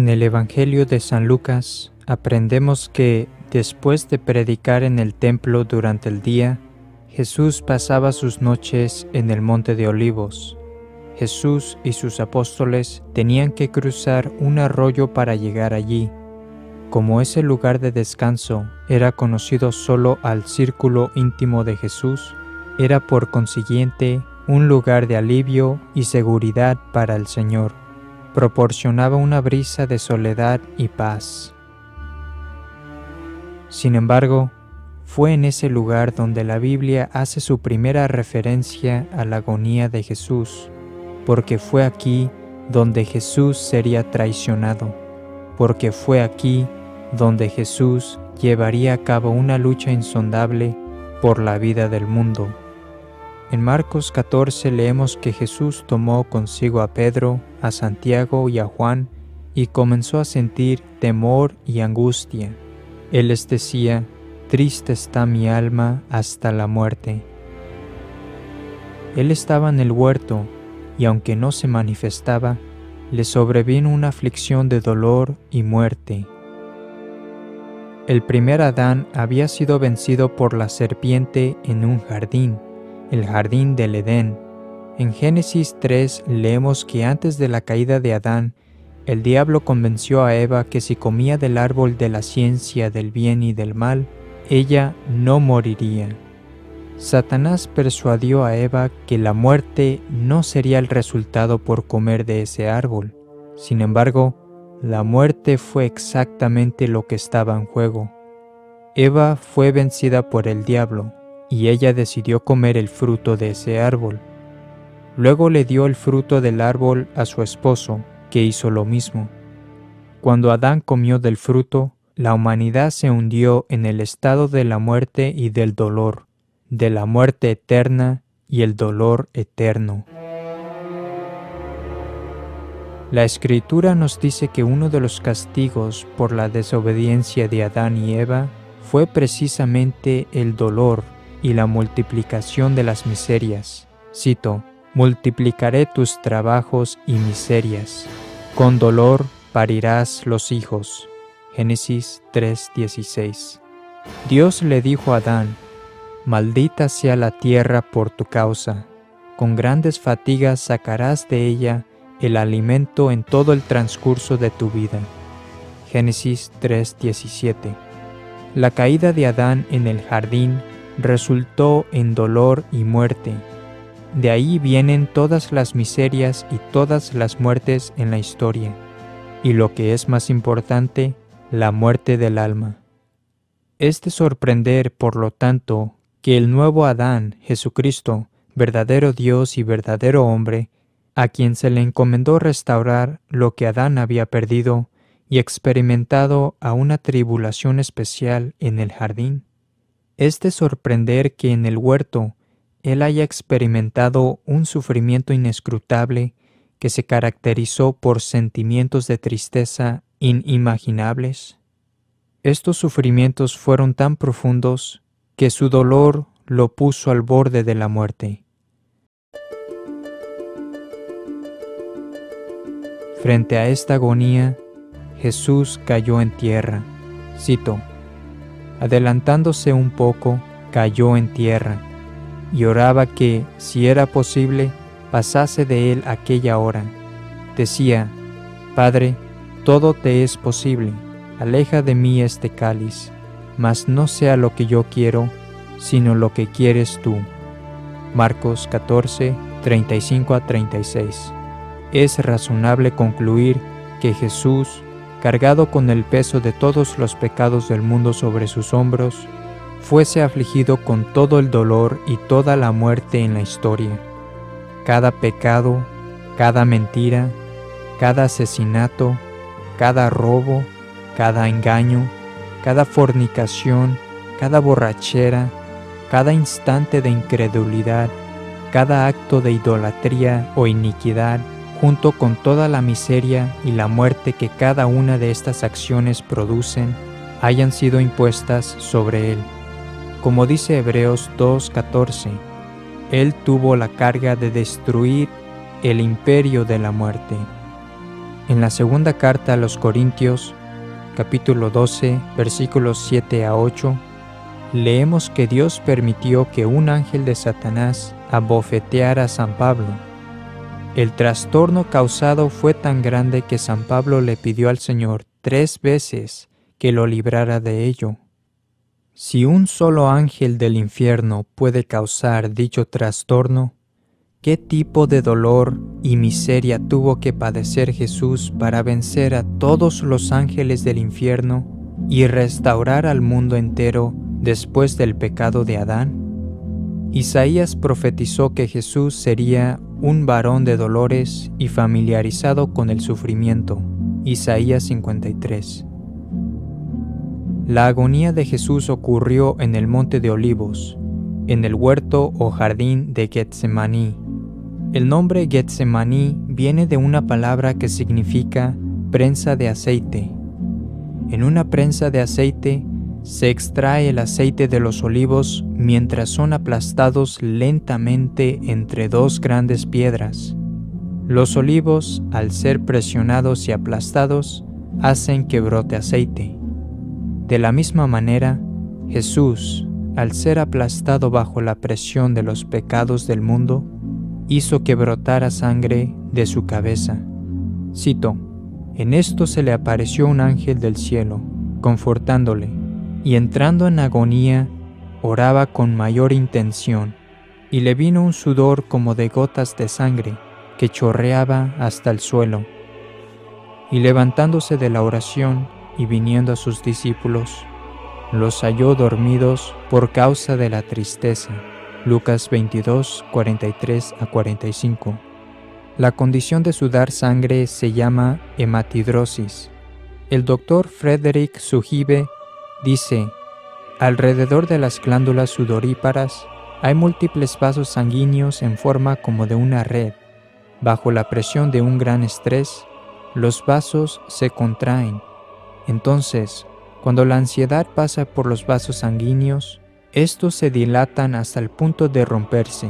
En el Evangelio de San Lucas aprendemos que, después de predicar en el templo durante el día, Jesús pasaba sus noches en el Monte de Olivos. Jesús y sus apóstoles tenían que cruzar un arroyo para llegar allí. Como ese lugar de descanso era conocido solo al círculo íntimo de Jesús, era por consiguiente un lugar de alivio y seguridad para el Señor proporcionaba una brisa de soledad y paz. Sin embargo, fue en ese lugar donde la Biblia hace su primera referencia a la agonía de Jesús, porque fue aquí donde Jesús sería traicionado, porque fue aquí donde Jesús llevaría a cabo una lucha insondable por la vida del mundo. En Marcos 14 leemos que Jesús tomó consigo a Pedro, a Santiago y a Juan y comenzó a sentir temor y angustia. Él les decía, Triste está mi alma hasta la muerte. Él estaba en el huerto y aunque no se manifestaba, le sobrevino una aflicción de dolor y muerte. El primer Adán había sido vencido por la serpiente en un jardín el jardín del Edén. En Génesis 3 leemos que antes de la caída de Adán, el diablo convenció a Eva que si comía del árbol de la ciencia del bien y del mal, ella no moriría. Satanás persuadió a Eva que la muerte no sería el resultado por comer de ese árbol. Sin embargo, la muerte fue exactamente lo que estaba en juego. Eva fue vencida por el diablo, y ella decidió comer el fruto de ese árbol. Luego le dio el fruto del árbol a su esposo, que hizo lo mismo. Cuando Adán comió del fruto, la humanidad se hundió en el estado de la muerte y del dolor, de la muerte eterna y el dolor eterno. La escritura nos dice que uno de los castigos por la desobediencia de Adán y Eva fue precisamente el dolor y la multiplicación de las miserias. Cito, multiplicaré tus trabajos y miserias. Con dolor parirás los hijos. Génesis 3:16. Dios le dijo a Adán, Maldita sea la tierra por tu causa, con grandes fatigas sacarás de ella el alimento en todo el transcurso de tu vida. Génesis 3:17. La caída de Adán en el jardín resultó en dolor y muerte. De ahí vienen todas las miserias y todas las muertes en la historia, y lo que es más importante, la muerte del alma. Es de sorprender, por lo tanto, que el nuevo Adán, Jesucristo, verdadero Dios y verdadero hombre, a quien se le encomendó restaurar lo que Adán había perdido y experimentado a una tribulación especial en el jardín, es de sorprender que en el huerto él haya experimentado un sufrimiento inescrutable que se caracterizó por sentimientos de tristeza inimaginables. Estos sufrimientos fueron tan profundos que su dolor lo puso al borde de la muerte. Frente a esta agonía, Jesús cayó en tierra. Cito, Adelantándose un poco, cayó en tierra y oraba que, si era posible, pasase de él aquella hora. Decía, Padre, todo te es posible, aleja de mí este cáliz, mas no sea lo que yo quiero, sino lo que quieres tú. Marcos 14, 35 a 36. Es razonable concluir que Jesús cargado con el peso de todos los pecados del mundo sobre sus hombros, fuese afligido con todo el dolor y toda la muerte en la historia. Cada pecado, cada mentira, cada asesinato, cada robo, cada engaño, cada fornicación, cada borrachera, cada instante de incredulidad, cada acto de idolatría o iniquidad, junto con toda la miseria y la muerte que cada una de estas acciones producen, hayan sido impuestas sobre él. Como dice Hebreos 2.14, él tuvo la carga de destruir el imperio de la muerte. En la segunda carta a los Corintios, capítulo 12, versículos 7 a 8, leemos que Dios permitió que un ángel de Satanás abofeteara a San Pablo. El trastorno causado fue tan grande que San Pablo le pidió al Señor tres veces que lo librara de ello. Si un solo ángel del infierno puede causar dicho trastorno, ¿qué tipo de dolor y miseria tuvo que padecer Jesús para vencer a todos los ángeles del infierno y restaurar al mundo entero después del pecado de Adán? Isaías profetizó que Jesús sería un varón de dolores y familiarizado con el sufrimiento. Isaías 53. La agonía de Jesús ocurrió en el monte de olivos, en el huerto o jardín de Getsemaní. El nombre Getsemaní viene de una palabra que significa prensa de aceite. En una prensa de aceite se extrae el aceite de los olivos mientras son aplastados lentamente entre dos grandes piedras. Los olivos, al ser presionados y aplastados, hacen que brote aceite. De la misma manera, Jesús, al ser aplastado bajo la presión de los pecados del mundo, hizo que brotara sangre de su cabeza. Cito, en esto se le apareció un ángel del cielo, confortándole, y entrando en agonía, oraba con mayor intención, y le vino un sudor como de gotas de sangre, que chorreaba hasta el suelo. Y levantándose de la oración, y viniendo a sus discípulos, los halló dormidos por causa de la tristeza. Lucas 22, 43 a 45. La condición de sudar sangre se llama hematidrosis. El doctor Frederick Sujibe dice, alrededor de las glándulas sudoríparas hay múltiples vasos sanguíneos en forma como de una red. Bajo la presión de un gran estrés, los vasos se contraen entonces, cuando la ansiedad pasa por los vasos sanguíneos, estos se dilatan hasta el punto de romperse.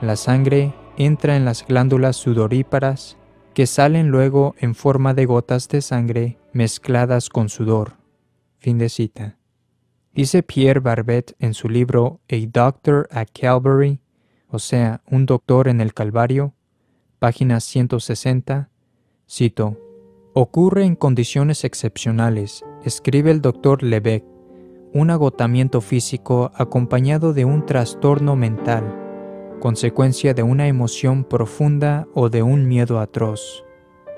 La sangre entra en las glándulas sudoríparas, que salen luego en forma de gotas de sangre mezcladas con sudor. Fin de cita. Dice Pierre Barbet en su libro A Doctor at Calvary, o sea, un doctor en el Calvario, página 160, cito, Ocurre en condiciones excepcionales, escribe el doctor Lebec, un agotamiento físico acompañado de un trastorno mental, consecuencia de una emoción profunda o de un miedo atroz.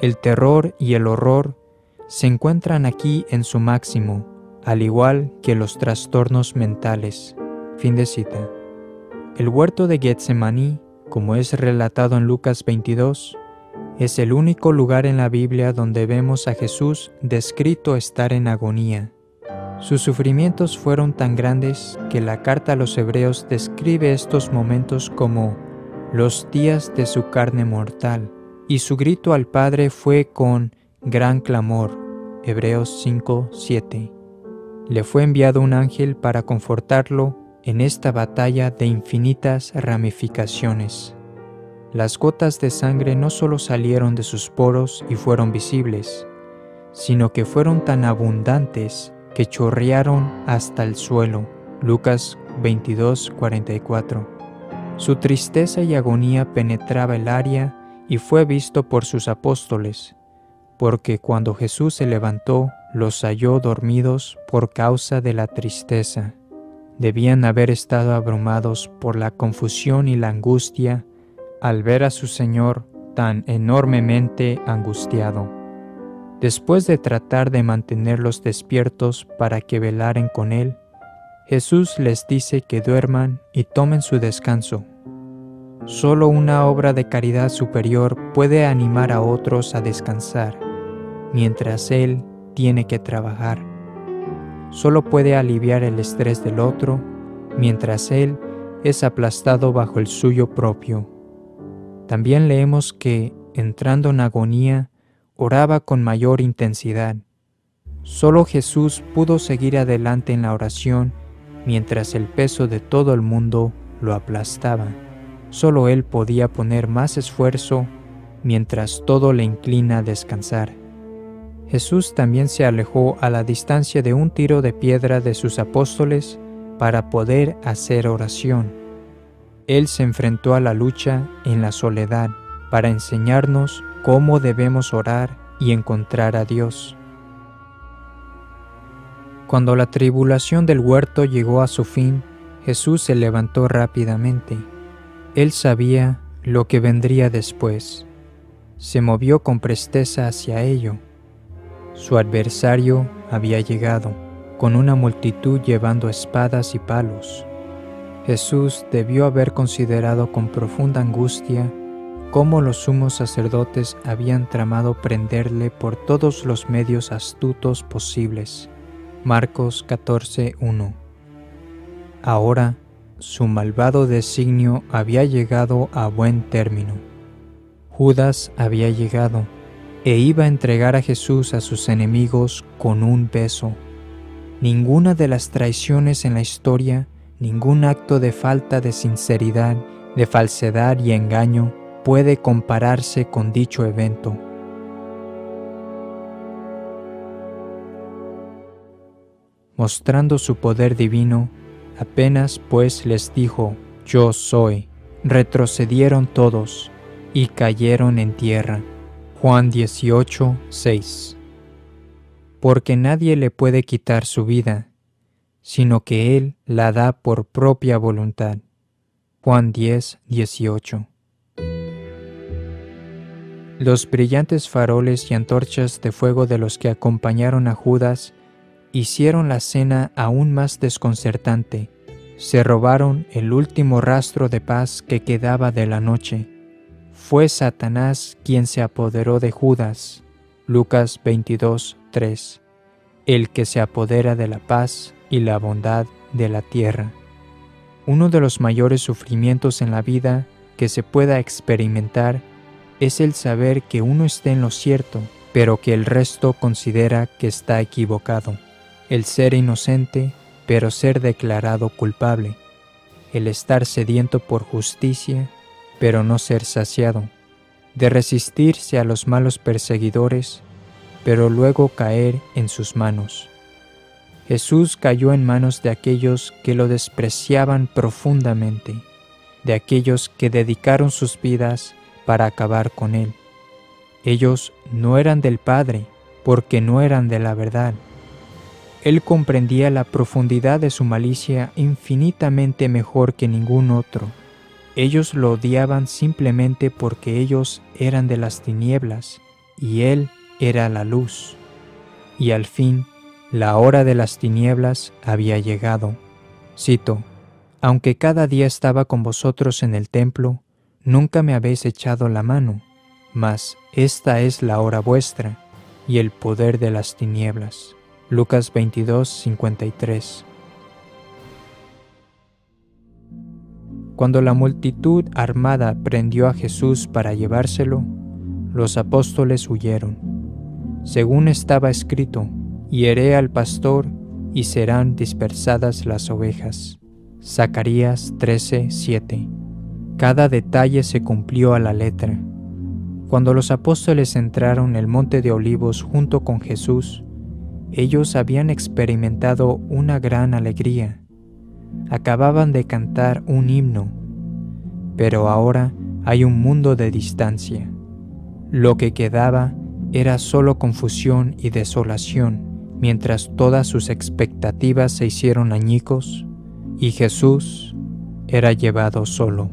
El terror y el horror se encuentran aquí en su máximo, al igual que los trastornos mentales. Fin de cita. El huerto de Getsemaní, como es relatado en Lucas 22, es el único lugar en la Biblia donde vemos a Jesús descrito estar en agonía. Sus sufrimientos fueron tan grandes que la carta a los hebreos describe estos momentos como los días de su carne mortal, y su grito al Padre fue con gran clamor. Hebreos 5:7. Le fue enviado un ángel para confortarlo en esta batalla de infinitas ramificaciones. Las gotas de sangre no solo salieron de sus poros y fueron visibles, sino que fueron tan abundantes que chorrearon hasta el suelo. Lucas 22:44. Su tristeza y agonía penetraba el área y fue visto por sus apóstoles, porque cuando Jesús se levantó, los halló dormidos por causa de la tristeza. Debían haber estado abrumados por la confusión y la angustia al ver a su Señor tan enormemente angustiado. Después de tratar de mantenerlos despiertos para que velaren con Él, Jesús les dice que duerman y tomen su descanso. Solo una obra de caridad superior puede animar a otros a descansar, mientras Él tiene que trabajar. Solo puede aliviar el estrés del otro, mientras Él es aplastado bajo el suyo propio. También leemos que, entrando en agonía, oraba con mayor intensidad. Solo Jesús pudo seguir adelante en la oración mientras el peso de todo el mundo lo aplastaba. Solo Él podía poner más esfuerzo mientras todo le inclina a descansar. Jesús también se alejó a la distancia de un tiro de piedra de sus apóstoles para poder hacer oración. Él se enfrentó a la lucha en la soledad para enseñarnos cómo debemos orar y encontrar a Dios. Cuando la tribulación del huerto llegó a su fin, Jesús se levantó rápidamente. Él sabía lo que vendría después. Se movió con presteza hacia ello. Su adversario había llegado, con una multitud llevando espadas y palos. Jesús debió haber considerado con profunda angustia cómo los sumos sacerdotes habían tramado prenderle por todos los medios astutos posibles. Marcos 14:1 Ahora su malvado designio había llegado a buen término. Judas había llegado e iba a entregar a Jesús a sus enemigos con un beso. Ninguna de las traiciones en la historia, ningún acto de falta de sinceridad, de falsedad y engaño puede compararse con dicho evento. Mostrando su poder divino, Apenas pues les dijo, yo soy, retrocedieron todos y cayeron en tierra. Juan 18, 6. Porque nadie le puede quitar su vida, sino que Él la da por propia voluntad. Juan 10, 18. Los brillantes faroles y antorchas de fuego de los que acompañaron a Judas hicieron la cena aún más desconcertante. Se robaron el último rastro de paz que quedaba de la noche. Fue Satanás quien se apoderó de Judas. Lucas 22, 3. El que se apodera de la paz y la bondad de la tierra. Uno de los mayores sufrimientos en la vida que se pueda experimentar es el saber que uno está en lo cierto, pero que el resto considera que está equivocado el ser inocente, pero ser declarado culpable, el estar sediento por justicia, pero no ser saciado, de resistirse a los malos perseguidores, pero luego caer en sus manos. Jesús cayó en manos de aquellos que lo despreciaban profundamente, de aquellos que dedicaron sus vidas para acabar con él. Ellos no eran del Padre, porque no eran de la verdad, él comprendía la profundidad de su malicia infinitamente mejor que ningún otro. Ellos lo odiaban simplemente porque ellos eran de las tinieblas y Él era la luz. Y al fin, la hora de las tinieblas había llegado. Cito, aunque cada día estaba con vosotros en el templo, nunca me habéis echado la mano, mas esta es la hora vuestra y el poder de las tinieblas. Lucas 22, 53. Cuando la multitud armada prendió a Jesús para llevárselo, los apóstoles huyeron. Según estaba escrito, hieré al pastor y serán dispersadas las ovejas. Zacarías 13, 7. Cada detalle se cumplió a la letra. Cuando los apóstoles entraron en el monte de olivos junto con Jesús, ellos habían experimentado una gran alegría. Acababan de cantar un himno, pero ahora hay un mundo de distancia. Lo que quedaba era solo confusión y desolación, mientras todas sus expectativas se hicieron añicos y Jesús era llevado solo.